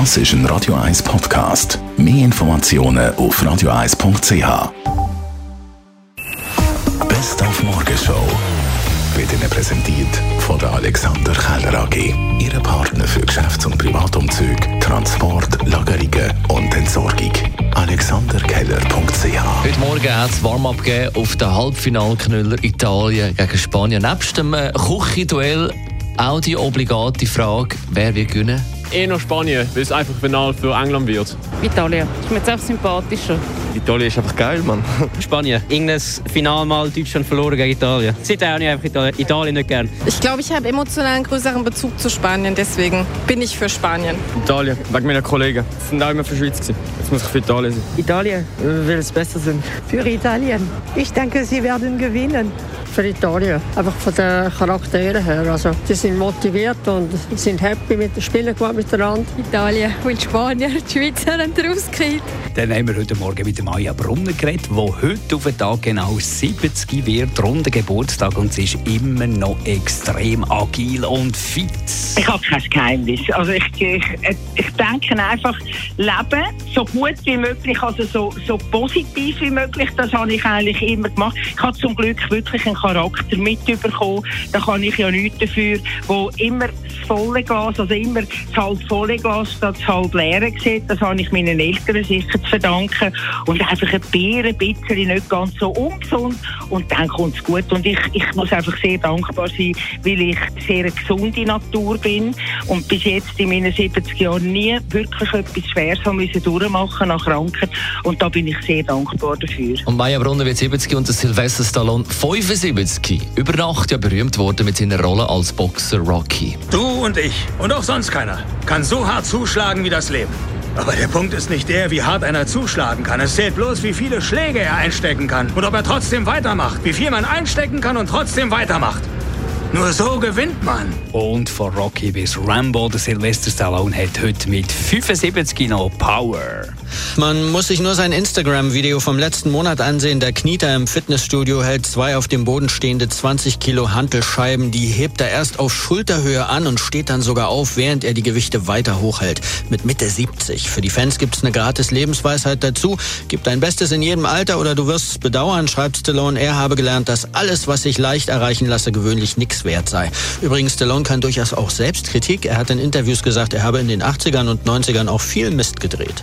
Das ist ein Radio 1 Podcast. Mehr Informationen auf radio1.ch. Best auf Morgenshow wird Ihnen präsentiert von der Alexander Keller AG. Ihre Partner für Geschäfts- und Privatumzug, Transport, Lagerungen und Entsorgung. AlexanderKeller.ch Heute Morgen hat es Warm-up auf den Halbfinalknüller Italien gegen Spanien. Nebst dem äh, Küchenduell auch die obligate Frage, wer wird gewinnen? Eh noch Spanien, weil es einfach final für England wird. Italien. Ist mir jetzt einfach sympathischer. Italien ist einfach geil, Mann. Spanien. Irgendein Final mal Deutschland verloren gegen Italien. Sieht auch nicht einfach Italien, Italien nicht gern. Ich glaube, ich habe emotional einen größeren Bezug zu Spanien, deswegen bin ich für Spanien. Italien, wegen meiner Kollegen. Sie sind auch immer für Schweiz gewesen. Jetzt muss ich für Italien sein. Italien, weil es besser sind. Für Italien. Ich denke, sie werden gewinnen. Für Italien. Einfach von den Charakteren her. Also, die sind motiviert und sind happy mit dem Spielen miteinander. Italien, weil Spanier die Schweizer haben rausgekriegt. Dann haben wir heute Morgen mit Maja Brunner geredet, die heute auf den Tag genau 70 wird, runder Geburtstag und sie ist immer noch extrem agil und fit. Ich habe kein Geheimnis. Also ich, ich, ich denke einfach, leben so gut wie möglich, also so, so positiv wie möglich, das habe ich eigentlich immer gemacht. Ich habe zum Glück wirklich einen Charakter mitbekommen, da kann ich ja nichts dafür, wo immer das volle Gas, also immer das halb volle Gas statt das halb leere sieht, das habe ich meinen Eltern sicher zu verdanken. Und einfach ein Bier ein bisschen nicht ganz so ungesund. Und dann kommt es gut. Und ich, ich muss einfach sehr dankbar sein, weil ich sehr eine gesunde Natur bin. Und bis jetzt in meinen 70 Jahren nie wirklich etwas Schweres haben müssen durchmachen nach Krankheit und da bin ich sehr dankbar dafür. Und Maya Brunner wird 70 und der Sylvester Stallone 75. Über Nacht ja berühmt worden mit seiner Rolle als Boxer Rocky. Du und ich und auch sonst keiner kann so hart zuschlagen wie das Leben. Aber der Punkt ist nicht der, wie hart einer zuschlagen kann. Es zählt bloß, wie viele Schläge er einstecken kann und ob er trotzdem weitermacht. Wie viel man einstecken kann und trotzdem weitermacht. Nur so gewinnt man. Und von Rocky bis Rambo, der Sylvester Stallone hat heute mit 75 noch Power. Man muss sich nur sein Instagram-Video vom letzten Monat ansehen. Der Knieter im Fitnessstudio hält zwei auf dem Boden stehende 20 Kilo Hantelscheiben. Die hebt er erst auf Schulterhöhe an und steht dann sogar auf, während er die Gewichte weiter hochhält. Mit Mitte 70. Für die Fans gibt's eine gratis Lebensweisheit dazu. Gib dein Bestes in jedem Alter oder du wirst es bedauern, schreibt Stallone. Er habe gelernt, dass alles, was sich leicht erreichen lasse, gewöhnlich nichts wert sei. Übrigens, Stallone kann durchaus auch Selbstkritik. Er hat in Interviews gesagt, er habe in den 80ern und 90ern auch viel Mist gedreht.